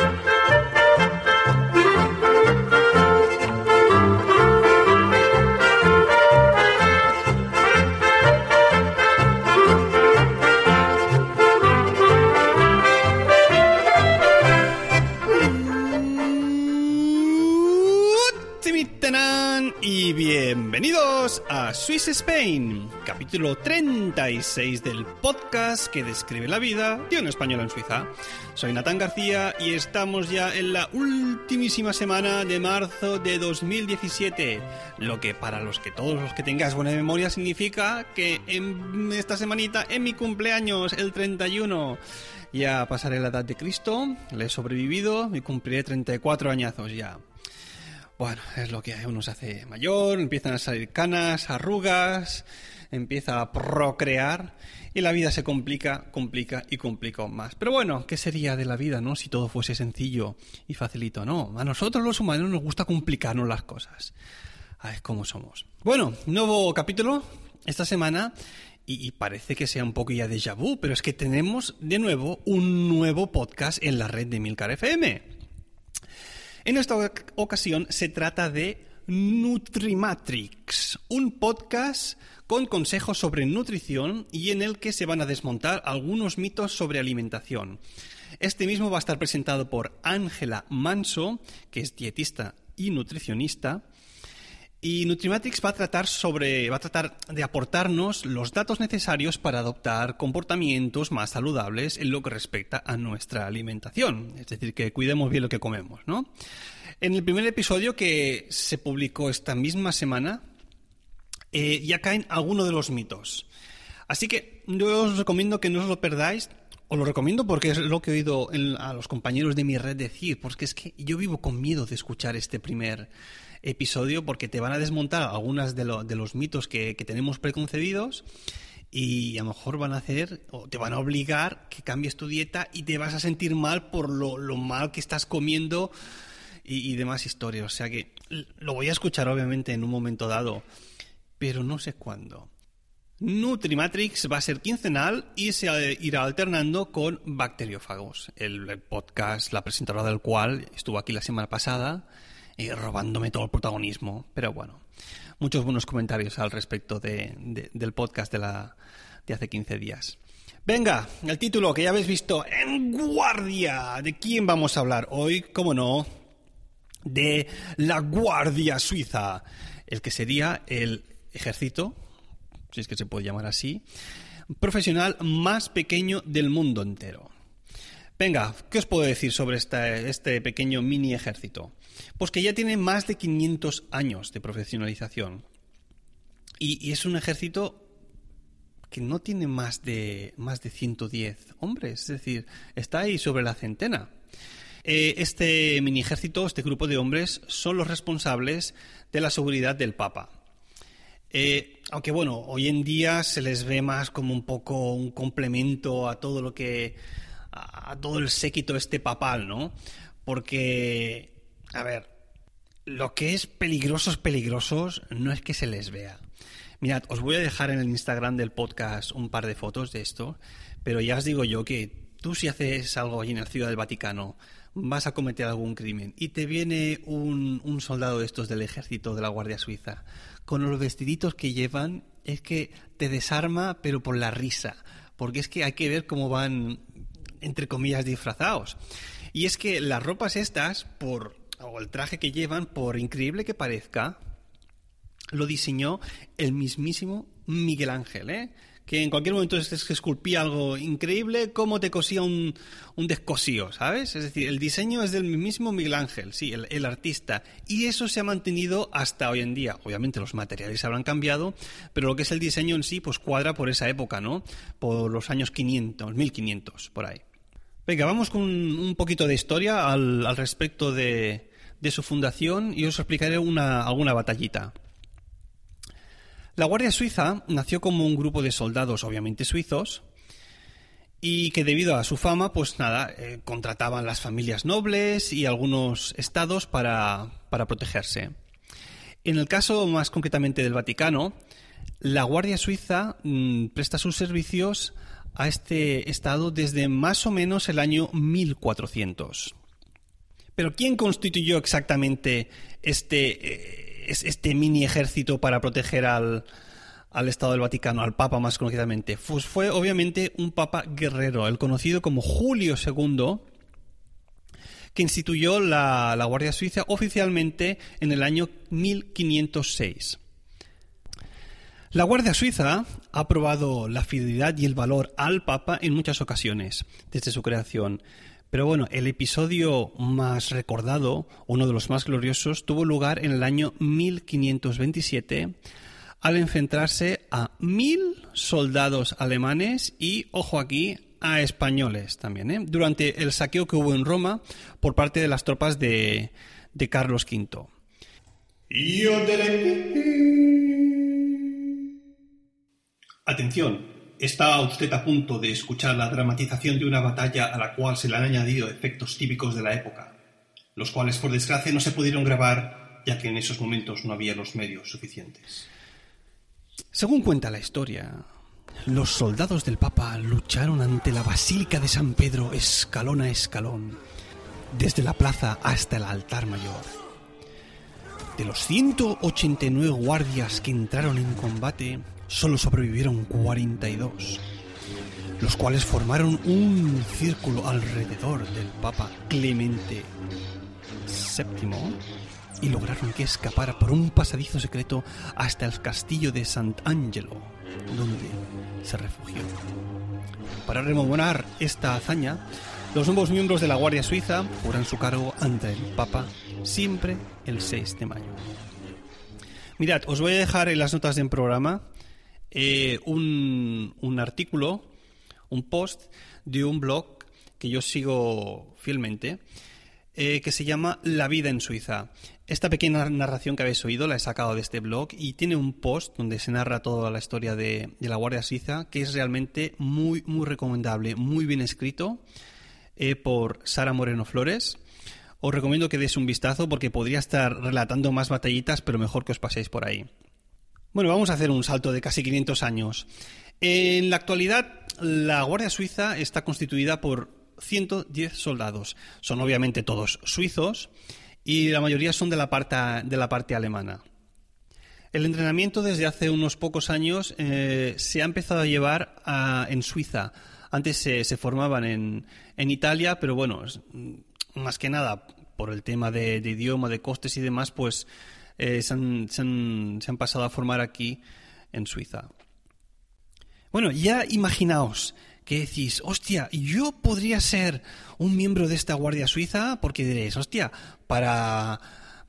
Y bienvenidos a Swiss Spain, capítulo 36 del podcast que describe la vida de un español en Suiza. Soy Natán García y estamos ya en la ultimísima semana de marzo de 2017, lo que para los que todos los que tengáis buena memoria significa que en esta semanita, en mi cumpleaños, el 31, ya pasaré la edad de Cristo, le he sobrevivido y cumpliré 34 añazos ya. Bueno, es lo que uno se hace mayor, empiezan a salir canas, arrugas, empieza a procrear y la vida se complica, complica y complica más. Pero bueno, ¿qué sería de la vida, no? Si todo fuese sencillo y facilito, ¿no? A nosotros los humanos nos gusta complicarnos las cosas. Ay, cómo somos. Bueno, nuevo capítulo esta semana y, parece que sea un poco ya déjà vu, pero es que tenemos de nuevo un nuevo podcast en la red de Milcar FM. En esta ocasión se trata de Nutrimatrix, un podcast con consejos sobre nutrición y en el que se van a desmontar algunos mitos sobre alimentación. Este mismo va a estar presentado por Ángela Manso, que es dietista y nutricionista, y Nutrimatrix va a tratar sobre va a tratar de aportarnos los datos necesarios para adoptar comportamientos más saludables en lo que respecta a nuestra alimentación, es decir, que cuidemos bien lo que comemos, ¿no? En el primer episodio que se publicó esta misma semana eh, ya caen algunos de los mitos. Así que yo os recomiendo que no os lo perdáis. Os lo recomiendo porque es lo que he oído a los compañeros de mi red decir, porque es que yo vivo con miedo de escuchar este primer episodio porque te van a desmontar algunos de, los mitos que, tenemos preconcebidos y a lo mejor van a hacer o te van a obligar que cambies tu dieta y te vas a sentir mal por lo, mal que estás comiendo y, y, demás historias. O sea que lo voy a escuchar obviamente en un momento dado, pero no sé cuándo. Nutrimatrix va a ser quincenal y se irá alternando con Bacteriófagos, el podcast, la presentadora del cual estuvo aquí la semana pasada y robándome todo el protagonismo. Pero bueno, muchos buenos comentarios al respecto del podcast de, la, de hace 15 días. Venga, el título que ya habéis visto, En Guardia. ¿De quién vamos a hablar hoy? ¿Cómo no? De la Guardia Suiza, el que sería el ejército, si es que se puede llamar así, profesional más pequeño del mundo entero. Venga, ¿qué os puedo decir sobre este pequeño mini ejército? Pues que ya tiene más de 500 años de profesionalización. Y, es un ejército que no tiene más de, más de 110 hombres, es decir, está ahí sobre la centena. Eh, este mini ejército, este grupo de hombres, son los responsables de la seguridad del Papa. Eh, aunque bueno, hoy en día se les ve más como un poco un complemento a todo lo que. a todo el séquito este papal, ¿no? Porque a ver, lo que es peligrosos, peligrosos, no es que se les vea. Mirad, os voy a dejar en el Instagram del podcast un par de fotos de esto, pero ya os digo yo que tú si haces algo allí en la Ciudad del Vaticano, vas a cometer algún crimen y te viene un, un soldado de estos del ejército de la Guardia Suiza, con los vestiditos que llevan, es que te desarma, pero por la risa, porque es que hay que ver cómo van, entre comillas, disfrazados. Y es que las ropas estas, por, o el traje que llevan, por increíble que parezca, lo diseñó el mismísimo Miguel Ángel, ¿eh? que en cualquier momento se esculpía algo increíble, como te cosía un, un, descosío, ¿sabes? Es decir, el diseño es del mismo Miguel Ángel, sí, el, el, artista. Y eso se ha mantenido hasta hoy en día. Obviamente los materiales habrán cambiado, pero lo que es el diseño en sí, pues cuadra por esa época, ¿no? Por los años 500, 1500, por ahí. Venga, vamos con un poquito de historia al, al respecto de, de, su fundación y os explicaré una, alguna batallita. La Guardia Suiza nació como un grupo de soldados, obviamente suizos, y que debido a su fama, pues nada, eh, contrataban las familias nobles y algunos estados para, para protegerse. En el caso más concretamente del Vaticano, la Guardia Suiza mmm, presta sus servicios a este estado desde más o menos el año 1400. Pero ¿quién constituyó exactamente este, eh, este mini ejército para proteger al, al Estado del Vaticano, al Papa más concretamente? Pues fue obviamente un Papa guerrero, el conocido como Julio II, que instituyó la, la Guardia Suiza oficialmente en el año 1506. La Guardia Suiza ha probado la fidelidad y el valor al Papa en muchas ocasiones desde su creación. Pero bueno, el episodio más recordado, uno de los más gloriosos, tuvo lugar en el año 1527 al enfrentarse a mil soldados alemanes y, ojo aquí, a españoles también, ¿eh? durante el saqueo que hubo en Roma por parte de las tropas de, de Carlos V. Atención, está usted a punto de escuchar la dramatización de una batalla a la cual se le han añadido efectos típicos de la época, los cuales por desgracia no se pudieron grabar ya que en esos momentos no había los medios suficientes. Según cuenta la historia, los soldados del Papa lucharon ante la Basílica de San Pedro escalón a escalón, desde la plaza hasta el altar mayor. De los 189 guardias que entraron en combate, solo sobrevivieron 42, los cuales formaron un círculo alrededor del Papa Clemente VII y lograron que escapara por un pasadizo secreto hasta el castillo de Sant'Angelo, donde se refugió. Para rememorar esta hazaña, los nuevos miembros de la Guardia Suiza juran su cargo ante el Papa siempre el 6 de mayo. Mirad, os voy a dejar en las notas del programa eh, un, artículo, un post de un blog que yo sigo fielmente, eh, que se llama La vida en Suiza. Esta pequeña narración que habéis oído la he sacado de este blog y tiene un post donde se narra toda la historia de, de la Guardia Suiza que es realmente muy, muy recomendable, muy bien escrito eh, por Sara Moreno Flores. Os recomiendo que deis un vistazo porque podría estar relatando más batallitas, pero mejor que os paséis por ahí. Bueno, vamos a hacer un salto de casi 500 años. En la actualidad, la Guardia Suiza está constituida por 110 soldados. Son obviamente todos suizos y la mayoría son de la parte, de la parte alemana. El entrenamiento desde hace unos pocos años eh, se ha empezado a llevar a, en Suiza. Antes se, se formaban en, en, Italia, pero bueno, más que nada por el tema de, de idioma, de costes y demás, pues eh, se, han, se, han, pasado a formar aquí en Suiza. Bueno, ya imaginaos que decís, hostia, yo podría ser un miembro de esta guardia suiza, porque diréis, hostia, para,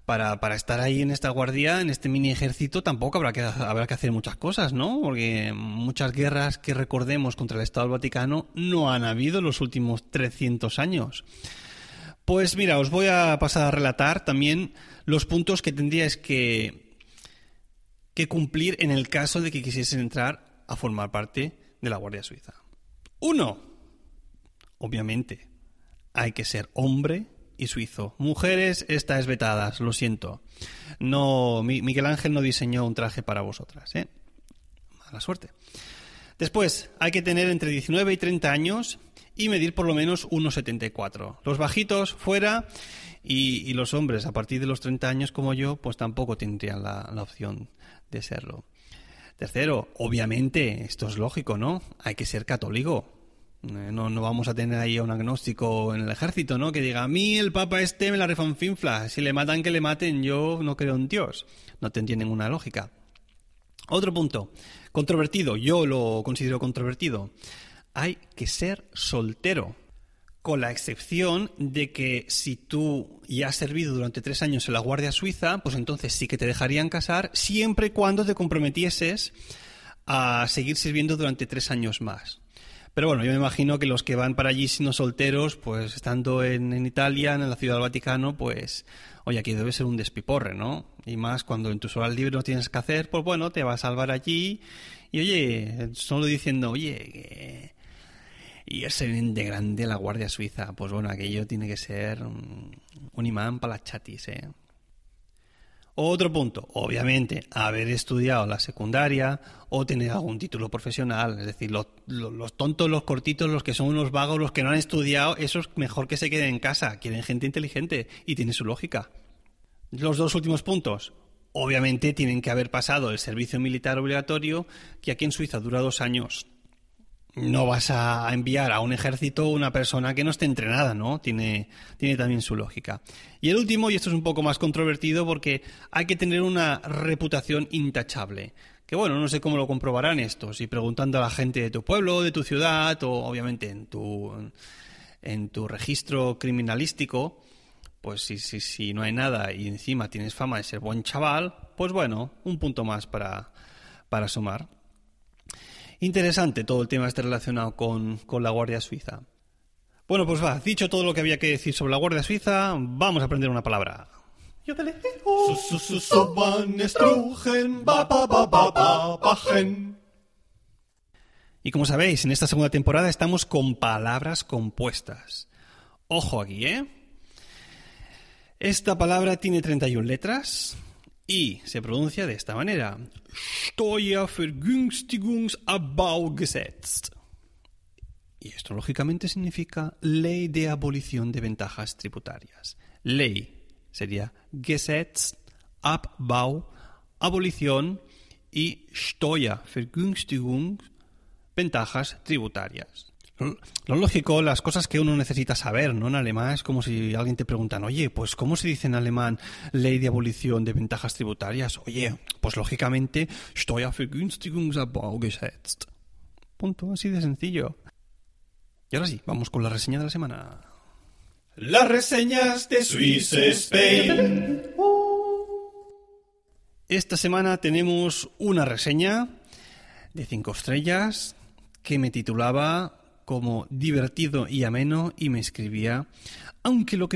para, para estar ahí en esta guardia, en este mini ejército, tampoco habrá que, habrá que hacer muchas cosas, ¿no? Porque muchas guerras que recordemos contra el Estado del Vaticano no han habido en los últimos 300 años. Pues mira, os voy a pasar a relatar también los puntos que tendríais que, que cumplir en el caso de que quisiesen entrar a formar parte de la Guardia Suiza. Uno, obviamente, hay que ser hombre y suizo. Mujeres, estáis vetadas, lo siento. No, Miguel Ángel no diseñó un traje para vosotras, ¿eh? Mala suerte. Después, hay que tener entre 19 y 30 años y medir por lo menos 1,74. Los bajitos fuera y, los hombres a partir de los 30 años como yo, pues tampoco tendrían la, opción de serlo. Tercero, obviamente, esto es lógico, ¿no? Hay que ser católico. Eh, no, no vamos a tener ahí a un agnóstico en el ejército, ¿no? Que diga, a mí el papa este me la refanfinfla, si le matan que le maten, yo no creo en Dios. No te entienden ninguna lógica. Otro punto, controvertido, yo lo considero controvertido. Hay que ser soltero con la excepción de que si tú ya has servido durante tres años en la Guardia Suiza, pues entonces sí que te dejarían casar siempre y cuando te comprometieses a seguir sirviendo durante tres años más. Pero bueno, yo me imagino que los que van para allí siendo solteros, pues estando en, Italia, en la Ciudad del Vaticano, pues, oye, aquí debe ser un despiporre, ¿no? Y más cuando en tus horas libres no tienes que hacer, pues bueno, te vas a salvar allí y oye, solo diciendo, oye, y ese de grande la Guardia Suiza. Pues bueno, aquello tiene que ser un, imán para las chatis, ¿eh? Otro punto, obviamente, haber estudiado la secundaria o tener algún título profesional. Es decir, los, los, tontos, los cortitos, los que son unos vagos, los que no han estudiado, eso es mejor que se queden en casa. Quieren gente inteligente y tiene su lógica. Los dos últimos puntos. Obviamente tienen que haber pasado el servicio militar obligatorio, que aquí en Suiza dura dos años no vas a enviar a un ejército una persona que no esté entrenada, ¿no? Tiene, tiene también su lógica. Y el último, y esto es un poco más controvertido porque hay que tener una reputación intachable. Que bueno, no sé cómo lo comprobarán esto, si preguntando a la gente de tu pueblo, de tu ciudad, o obviamente en tu, en tu registro criminalístico, pues si, si, si no hay nada y encima tienes fama de ser buen chaval, pues bueno, un punto más para, para sumar. Interesante todo el tema este relacionado con, la Guardia Suiza. Bueno, pues va, dicho todo lo que había que decir sobre la Guardia Suiza, vamos a aprender una palabra. Y como sabéis, en esta segunda temporada estamos con palabras compuestas. Ojo aquí, ¿eh? Esta palabra tiene 31 letras, y se pronuncia de esta manera. Steuervergünstigungsabbaugesetz. Y esto lógicamente significa ley de abolición de ventajas tributarias. Ley sería Gesetz, Abbau, abolición y Steuervergünstigung, ventajas tributarias. Lo lógico, las cosas que uno necesita saber, ¿no? En alemán es como si alguien te preguntan, oye, pues ¿cómo se dice en alemán ley de abolición de ventajas tributarias? Oye, pues lógicamente, Steuervergünstigungsabbaugesetz. Punto, así de sencillo. Y ahora sí, vamos con la reseña de la semana. Las reseñas de Swiss Spain. Esta semana tenemos una reseña de cinco estrellas que me titulaba como divertido y ameno y me escribía, aunque lo que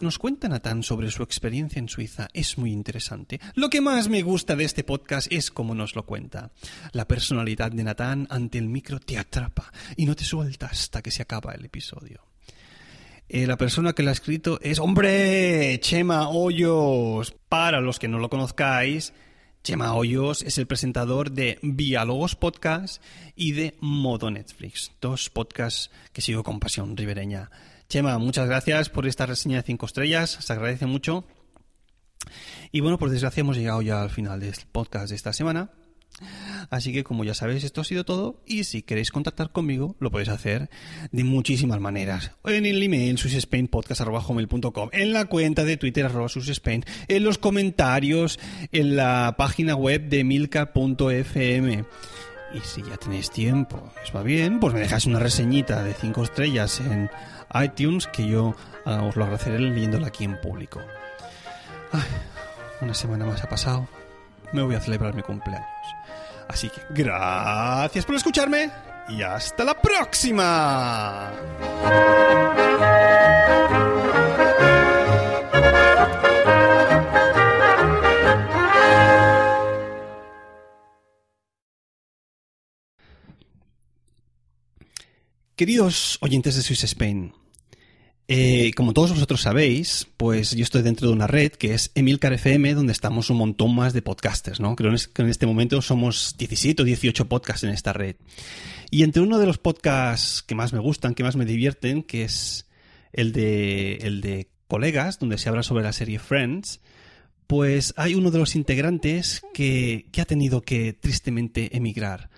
Nos cuenta Natán sobre su experiencia en Suiza. Es muy interesante. Lo que más me gusta de este podcast es cómo nos lo cuenta. La personalidad de Natán ante el micro te atrapa y no te suelta hasta que se acaba el episodio. Eh, la persona que lo ha escrito es, hombre, Chema Hoyos. Para los que no lo conozcáis, Chema Hoyos es el presentador de Diálogos Podcast y de Modo Netflix, dos podcasts que sigo con pasión ribereña. Chema, muchas gracias por esta reseña de cinco estrellas, se agradece mucho. Y bueno, por desgracia hemos llegado ya al final del podcast de esta semana. Así que como ya sabéis, esto ha sido todo y si queréis contactar conmigo lo podéis hacer de muchísimas maneras. En el email susspainpodcast.com, en la cuenta de Twitter arroba susspain, en los comentarios, en la página web de milka.fm Y si ya tenéis tiempo, os va bien, pues me dejáis una reseñita de 5 estrellas en iTunes que yo ah, os lo agradeceré leyéndola aquí en público. Una semana más ha pasado. Me voy a celebrar mi cumpleaños. Así que gracias por escucharme y hasta la próxima. Queridos oyentes de Swiss Spain, eh, como todos vosotros sabéis, pues yo estoy dentro de una red que es Emilcar FM, donde estamos un montón más de podcasters, ¿no? Creo que en este momento somos 17 o 18 podcasts en esta red. Y entre uno de los podcasts que más me gustan, que más me divierten, que es el de, el de colegas, donde se habla sobre la serie Friends, pues hay uno de los integrantes que, que ha tenido que tristemente emigrar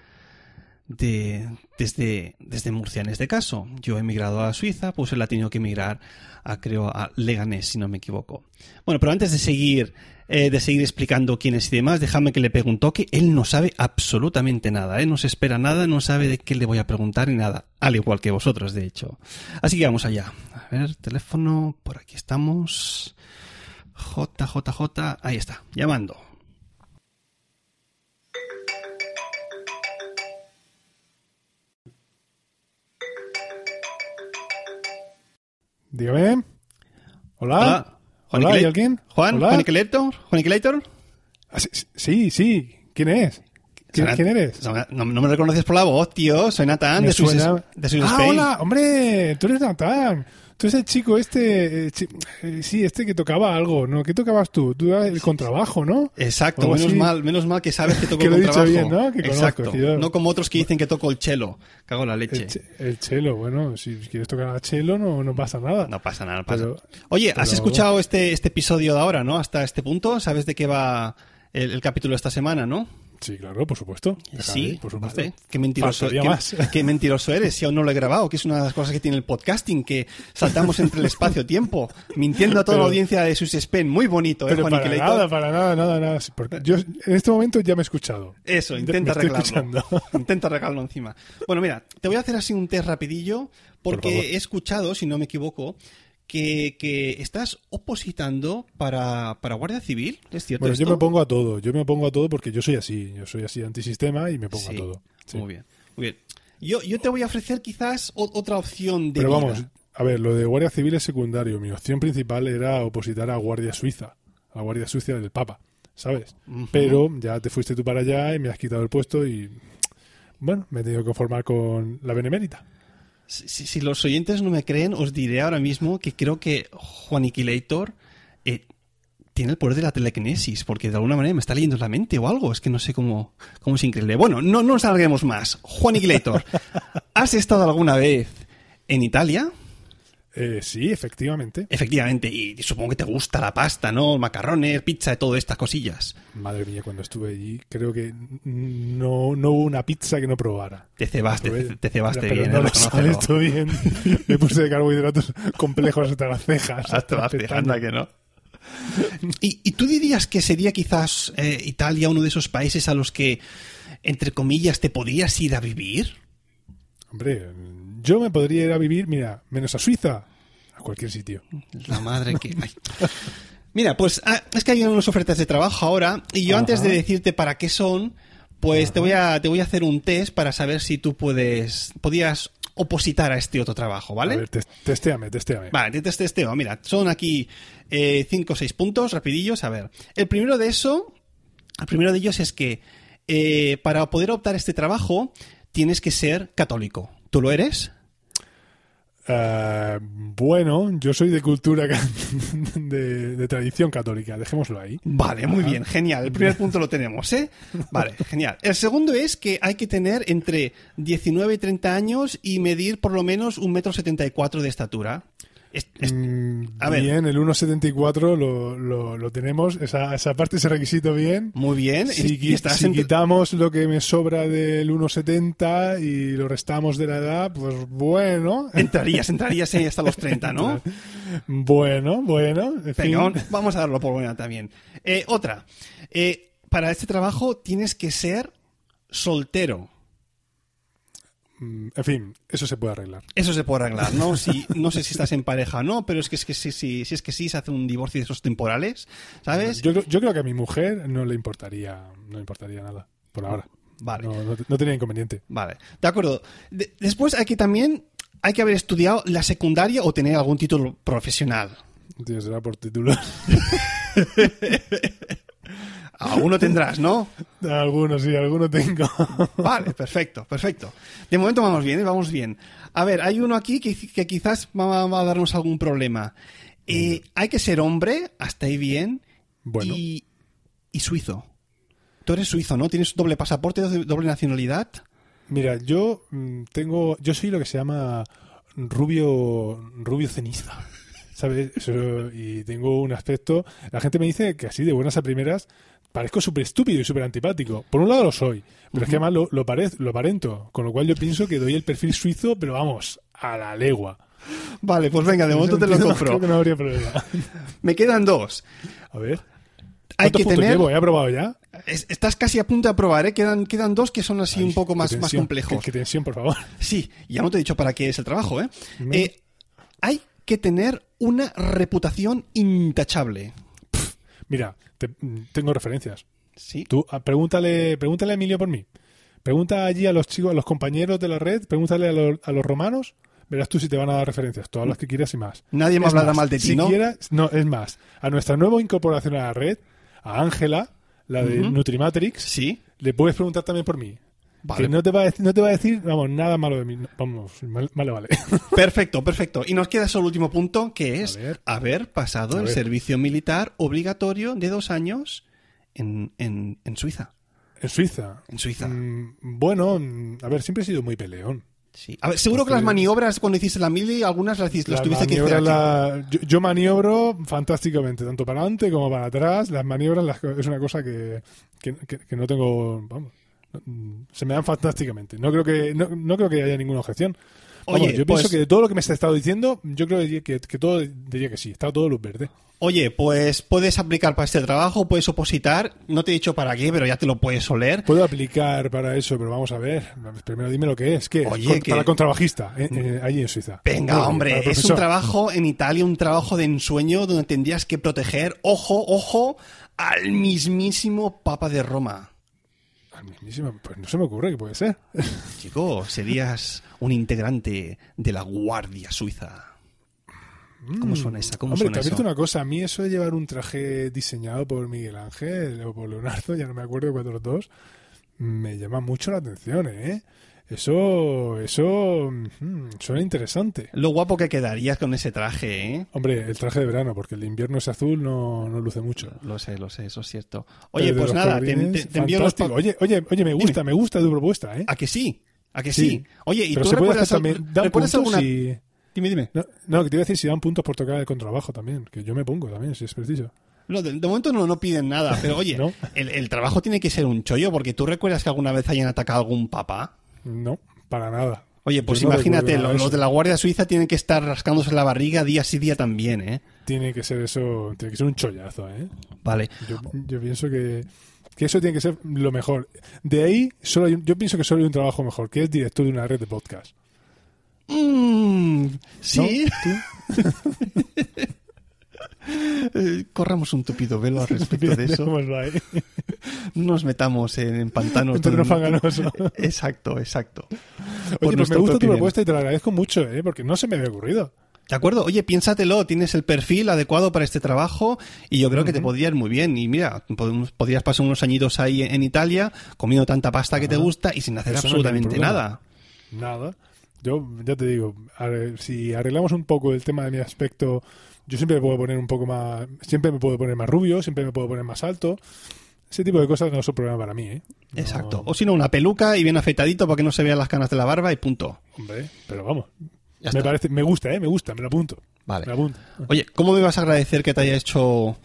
de, desde, desde Murcia en este caso. Yo he emigrado a Suiza, pues él ha tenido que emigrar a, creo, a Leganés, si no me equivoco. Bueno, pero antes de seguir, eh, de seguir explicando quién es y demás, déjame que le pregunte un toque. Él no sabe absolutamente nada, ¿eh? no se espera nada, no sabe de qué le voy a preguntar ni nada. Al igual que vosotros, de hecho. Así que vamos allá. A ver, teléfono, por aquí estamos. JJJ, ahí está, llamando. Dígame. Hola. Hola. Hola, ¿hay alguien? Juan, Hola. Juaniquilator, Juaniquilator. Ah, sí, sí, sí. ¿Quién es? ¿Quién, eres? No, no me reconoces por la voz, tío. Soy Natán de suena- de Swiss ah, hola, hombre, tú eres Natán. Tú eres el chico este, eh, chi- eh, sí, este que tocaba algo, ¿no? ¿Qué tocabas tú? Tú eras el contrabajo, ¿no? Exacto, menos así. mal, menos mal que sabes que toco Que lo he el dicho contrabajo. bien, ¿no? Que conozco, Exacto. yo- No como otros que dicen que toco el cello. Cago en la leche. El, che- el chelo, bueno, si quieres tocar a chelo no, no pasa nada. No pasa nada, no pasa Pero-. Oye, ¿has escuchado este, este episodio de ahora, no? Hasta este punto. ¿Sabes de qué va el, el capítulo de esta semana, no? Sí, claro, por supuesto. Sí, por supuesto. Qué mentiroso, Faltaría qué, más. qué mentiroso eres si aún no lo he grabado, que es una de las cosas que tiene el podcasting, que saltamos entre el espacio-tiempo, mintiendo a toda la audiencia de sus Spen. Muy bonito, ¿eh, Pero Juan para nada, para nada, nada, nada. Yo en este momento ya me he escuchado. Eso, intenta arreglarlo. Intenta arreglarlo encima. Bueno, mira, te voy a hacer así un test rapidillo, Por porque he escuchado, si no me equivoco, que, que estás opositando para, para Guardia Civil. ¿Es cierto Bueno, esto? yo me pongo a todo. Yo me pongo a todo porque yo soy así. Yo soy así antisistema y me pongo Sí, a todo. Sí. Muy bien, muy bien. Yo, yo te voy a ofrecer quizás o- otra opción de Pero vida. vamos, a ver, lo de Guardia Civil es secundario. Mi opción principal era opositar a Guardia Suiza, a Guardia Suiza del Papa, ¿sabes? Pero ya te fuiste tú para allá y me has quitado el puesto y. Bueno, me he tenido que conformar con la Benemérita. Si, los oyentes no me creen, os diré ahora mismo que creo que Juaniquilator eh, tiene el poder de la telequinesis, porque de alguna manera me está leyendo la mente o algo. Es que no sé cómo, cómo es increíble. Bueno, no, no nos alarguemos más. Juaniquilator, ¿has estado alguna vez en Italia? Eh, sí, efectivamente. Efectivamente, y supongo que te gusta la pasta, ¿no? Macarrones, pizza, todas estas cosillas. Madre mía, cuando estuve allí, creo que no, no hubo una pizza que no probara. Te cebaste, Probé. te, te cebaste bien, no eh, lo sabes tú bien. Me puse de carbohidratos complejos hasta las cejas. Hasta las cejas, anda que no. ¿Y, y tú dirías que sería quizás eh, Italia uno de esos países a los que, entre comillas, te podrías ir a vivir? Hombre, yo me podría ir a vivir, mira, menos a Suiza, a cualquier sitio. La madre que... ay. Mira, pues ah, es que hay unas ofertas de trabajo ahora y yo Ajá. antes de decirte para qué son, pues te voy, a, te voy a hacer un test para saber si tú puedes podías opositar a este otro trabajo, ¿vale? A ver, tes- testéame, testéame. Vale, te test- testeo. Mira, son aquí 5 o 6 puntos rapidillos. A ver, el primero de eso, el primero de ellos es que eh, para poder optar a este trabajo tienes que ser católico. ¿Tú lo eres? Eh, bueno, yo soy de cultura de, de tradición católica, dejémoslo ahí. Vale, muy bien, genial. El primer punto lo tenemos, ¿eh? Vale, genial. El segundo es que hay que tener entre 19 y 30 años y medir por lo menos un metro setenta y cuatro de estatura. Es- es- Mm, a ver. bien, el 1.74 lo, lo, lo tenemos, esa, esa parte, ese requisito bien. muy bien. Si, y estás si quitamos lo que me sobra del 1.70 y lo restamos de la edad, pues bueno. entrarías, entrarías ahí hasta los 30, ¿no? Bueno, bueno. vamos a darlo por buena también. Eh, otra. Eh, para este trabajo tienes que ser soltero. Mm, en fin, eso se puede arreglar. Eso se puede arreglar, ¿no? Si, no sé si estás en pareja o no, pero es que, es que si, si, si es que sí se hace un divorcio de esos temporales, ¿sabes? Yo, creo- yo creo que a mi mujer no le importaría, no le importaría nada, por ahora. Vale. No, no, no tenía inconveniente. Vale, de acuerdo. De- después hay que también hay que haber estudiado la secundaria o tener algún título profesional. Tío, será por título. Alguno tendrás, ¿no? Algunos sí, algunos tengo. Vale, perfecto, perfecto. De momento vamos bien, ¿eh? vamos bien. A ver, hay uno aquí que, que quizás va, va a darnos algún problema. Eh, hay que ser hombre, hasta ahí bien, Bueno. y, y suizo. Tú eres suizo, ¿no? ¿Tienes doble pasaporte, doble nacionalidad? Mira, yo mm, tengo, yo soy lo que se llama rubio, rubio ceniza, ¿sabes? Y tengo un aspecto, la gente me dice que así de buenas a primeras parezco súper estúpido y súper antipático. Por un lado lo soy, pero es que además lo, lo, parez- lo aparento, con lo cual yo pienso que doy el perfil suizo, pero vamos, a la legua. Vale, pues venga, de momento te lo Creo compro. que no habría problema. Me quedan dos. A ver. Hay ¿Cuántos que tener... llevo? ¿He aprobado ya? Es- Estás casi a punto de aprobar, ¿eh? Quedan, quedan dos que son así Ay, un poco más, más complejos. Qué, qué tensión, por favor. Sí, ya no te he dicho para qué es el trabajo, ¿eh? Eh, hay que tener una reputación intachable. Mira, te- tengo referencias. Sí. Tú ah, pregúntale, pregúntale a Emilio por mí. Pregunta allí a los chicos, a los compañeros de la red, pregúntale a, los- a los romanos, verás tú si te van a dar referencias, todas las que quieras y más. Nadie me hablará mal de ti, si ¿no? quieras- no, es más, a nuestra nueva incorporación a la red, a Ángela, la de. Nutrimatrix, Sí. le puedes preguntar también por mí. Vale. Que no te, va a decir, no te va a decir, vamos, nada malo de mí. Vamos, vale, vale. Perfecto, perfecto. Y nos queda solo el último punto, que es ver. haber pasado el servicio militar obligatorio de dos años en, en, en Suiza. en Suiza. En Suiza. Mm, bueno, a ver, siempre he sido muy peleón. Sí. A ver, seguro que las maniobras cuando hiciste la mili, algunas las, las Las tuviste que hacer la- yo, yo maniobro fantásticamente, tanto para adelante como para atrás. Las maniobras las- es una cosa que, que, que- que no tengo. Vamos, se me dan fantásticamente. No creo que no, no creo que haya ninguna objeción. Vamos, Oye, yo pues- pienso que de todo lo que me has estado diciendo, yo creo que, que, que todo diría que sí. Está todo luz verde. Oye, pues puedes aplicar para este trabajo, puedes opositar. No te he dicho para qué, pero ya te lo puedes oler. Puedo aplicar para eso, pero vamos a ver. Primero dime lo que es. ¿Qué? Oye, que- Para contrabajista, eh, eh, allí en Suiza. Venga, hombre, es un trabajo en Italia, un trabajo de ensueño donde tendrías que proteger, ojo, ojo, al mismísimo Papa de Roma. Al mismísimo, Pues no se me ocurre que puede ser. Chico, serías un integrante de la Guardia Suiza. ¿Cómo suena esa? ¿Cómo Mm. Hombre, suena te eso? advierto una cosa. A mí eso de llevar un traje diseñado por Miguel Ángel o por Leonardo, ya no me acuerdo cuál de los dos, me llama mucho la atención, ¿eh? Eso, eso mm, suena interesante. Lo guapo que quedarías con ese traje, ¿eh? Hombre, el traje de verano, porque el invierno es azul, no, no luce mucho. Lo sé, lo sé, eso es cierto. Oye, pues nada, te, te- te envío los Oye, oye, oye, me gusta, Dime. me gusta tu propuesta, ¿eh? ¿A que sí? ¿A que sí? Sí. Oye, ¿y Pero tú se puede recuerdas, hacer al- también. Dan recuerdas puntos alguna... si- Dime, dime. No, no, que te iba a decir si dan puntos por tocar el contrabajo también, que yo me pongo también, si es preciso. No, de, de momento no, no piden nada, pero oye, ¿No? el, el trabajo tiene que ser un chollo, porque tú recuerdas que alguna vez hayan atacado a algún papá. No, para nada. Oye, pues Yo imagínate, los de la Guardia Suiza tienen que estar rascándose la barriga día sí día también, ¿eh? Tiene que ser eso, tiene que ser un chollazo, ¿eh? Vale. Yo, yo pienso que, que eso tiene que ser lo mejor. De ahí, solo hay un- yo pienso que solo hay un trabajo mejor, que es director de una red de podcast. Mm, ¿no? sí. Eh, corramos un tupido velo al respecto de eso. No nos metamos en, pantanos. Fanganoso. Exacto, exacto. Por Oye, pues me gusta tu opinión. propuesta y te lo agradezco mucho, ¿eh? Porque no se me había ocurrido. De acuerdo, oye, piénsatelo, tienes el perfil adecuado para este trabajo y yo creo que te podría ir muy bien. Y mira, podrías pasar unos añitos ahí en Italia comiendo tanta pasta que te gusta y sin hacer no absolutamente nada. Nada. Yo ya te digo, si arreglamos un poco el tema de mi aspecto, yo siempre me puedo poner un poco más, siempre me puedo poner más rubio, siempre me puedo poner más alto. Ese tipo de cosas no son problema para mí, ¿eh? No- Exacto. O si no, una peluca y bien afeitadito para que no se vean las canas de la barba y punto. Hombre, pero vamos. Ya me está. parece, me gusta, ¿eh? Me gusta, me lo apunto. Vale. Me lo apunto. Oye, ¿cómo me vas a agradecer que te haya hecho,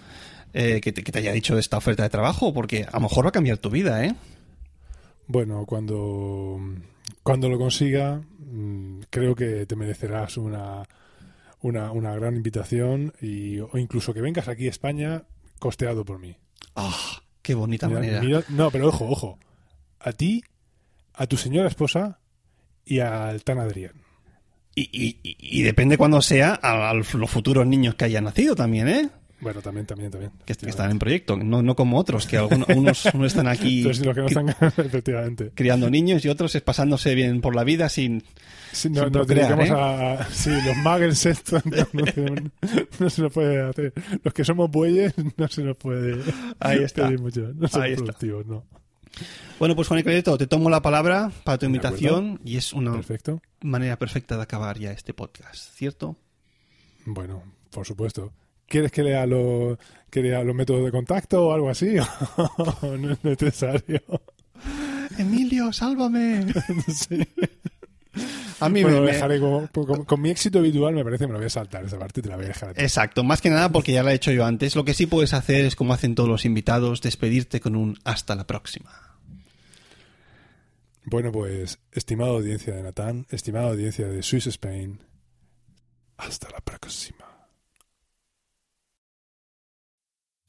eh, que, te, que te haya dicho esta oferta de trabajo? Porque a lo mejor va a cambiar tu vida, ¿eh? Bueno, cuando, cuando lo consiga, mm, creo que te merecerás una, una, una gran invitación y, o incluso que vengas aquí a España costeado por mí. Ah, qué bonita Mira- manera. mira- no, pero ojo, ojo. A ti, a tu señora esposa y al Tan Adrián. Y, y- y- depende cuando sea a, a los futuros niños que hayan nacido también, ¿eh? Bueno, también, también, también. Que, que están en proyecto, no, no como otros, que algunos, unos, unos están aquí si los que no cri- están, efectivamente. criando niños y otros es pasándose bien por la vida sin... Sí, no, procrear, dedicamos ¿eh? a. Sí, los muggles estos no, no no se nos puede hacer. Los que somos bueyes no se nos puede Ahí está. pedir mucho. No Ahí está. productivos, no. Bueno, pues Juan y te tomo la palabra para tu invitación y es una Perfecto. manera perfecta de acabar ya este podcast, ¿cierto? Bueno, por supuesto. ¿Quieres que lea, los que lea los métodos de contacto o algo así? ¿O no es necesario? Emilio, sálvame. Sí. A mí Bueno, me, lo me- dejaré con, con mi éxito habitual, me parece que me lo voy a saltar esa parte y te la voy a dejar. a ti. Exacto, más que nada porque ya lo he hecho yo antes. Lo que sí puedes hacer es como hacen todos los invitados, despedirte con un hasta la próxima. Bueno, pues, estimada audiencia de Natán, estimada audiencia de Swiss Spain, hasta la próxima.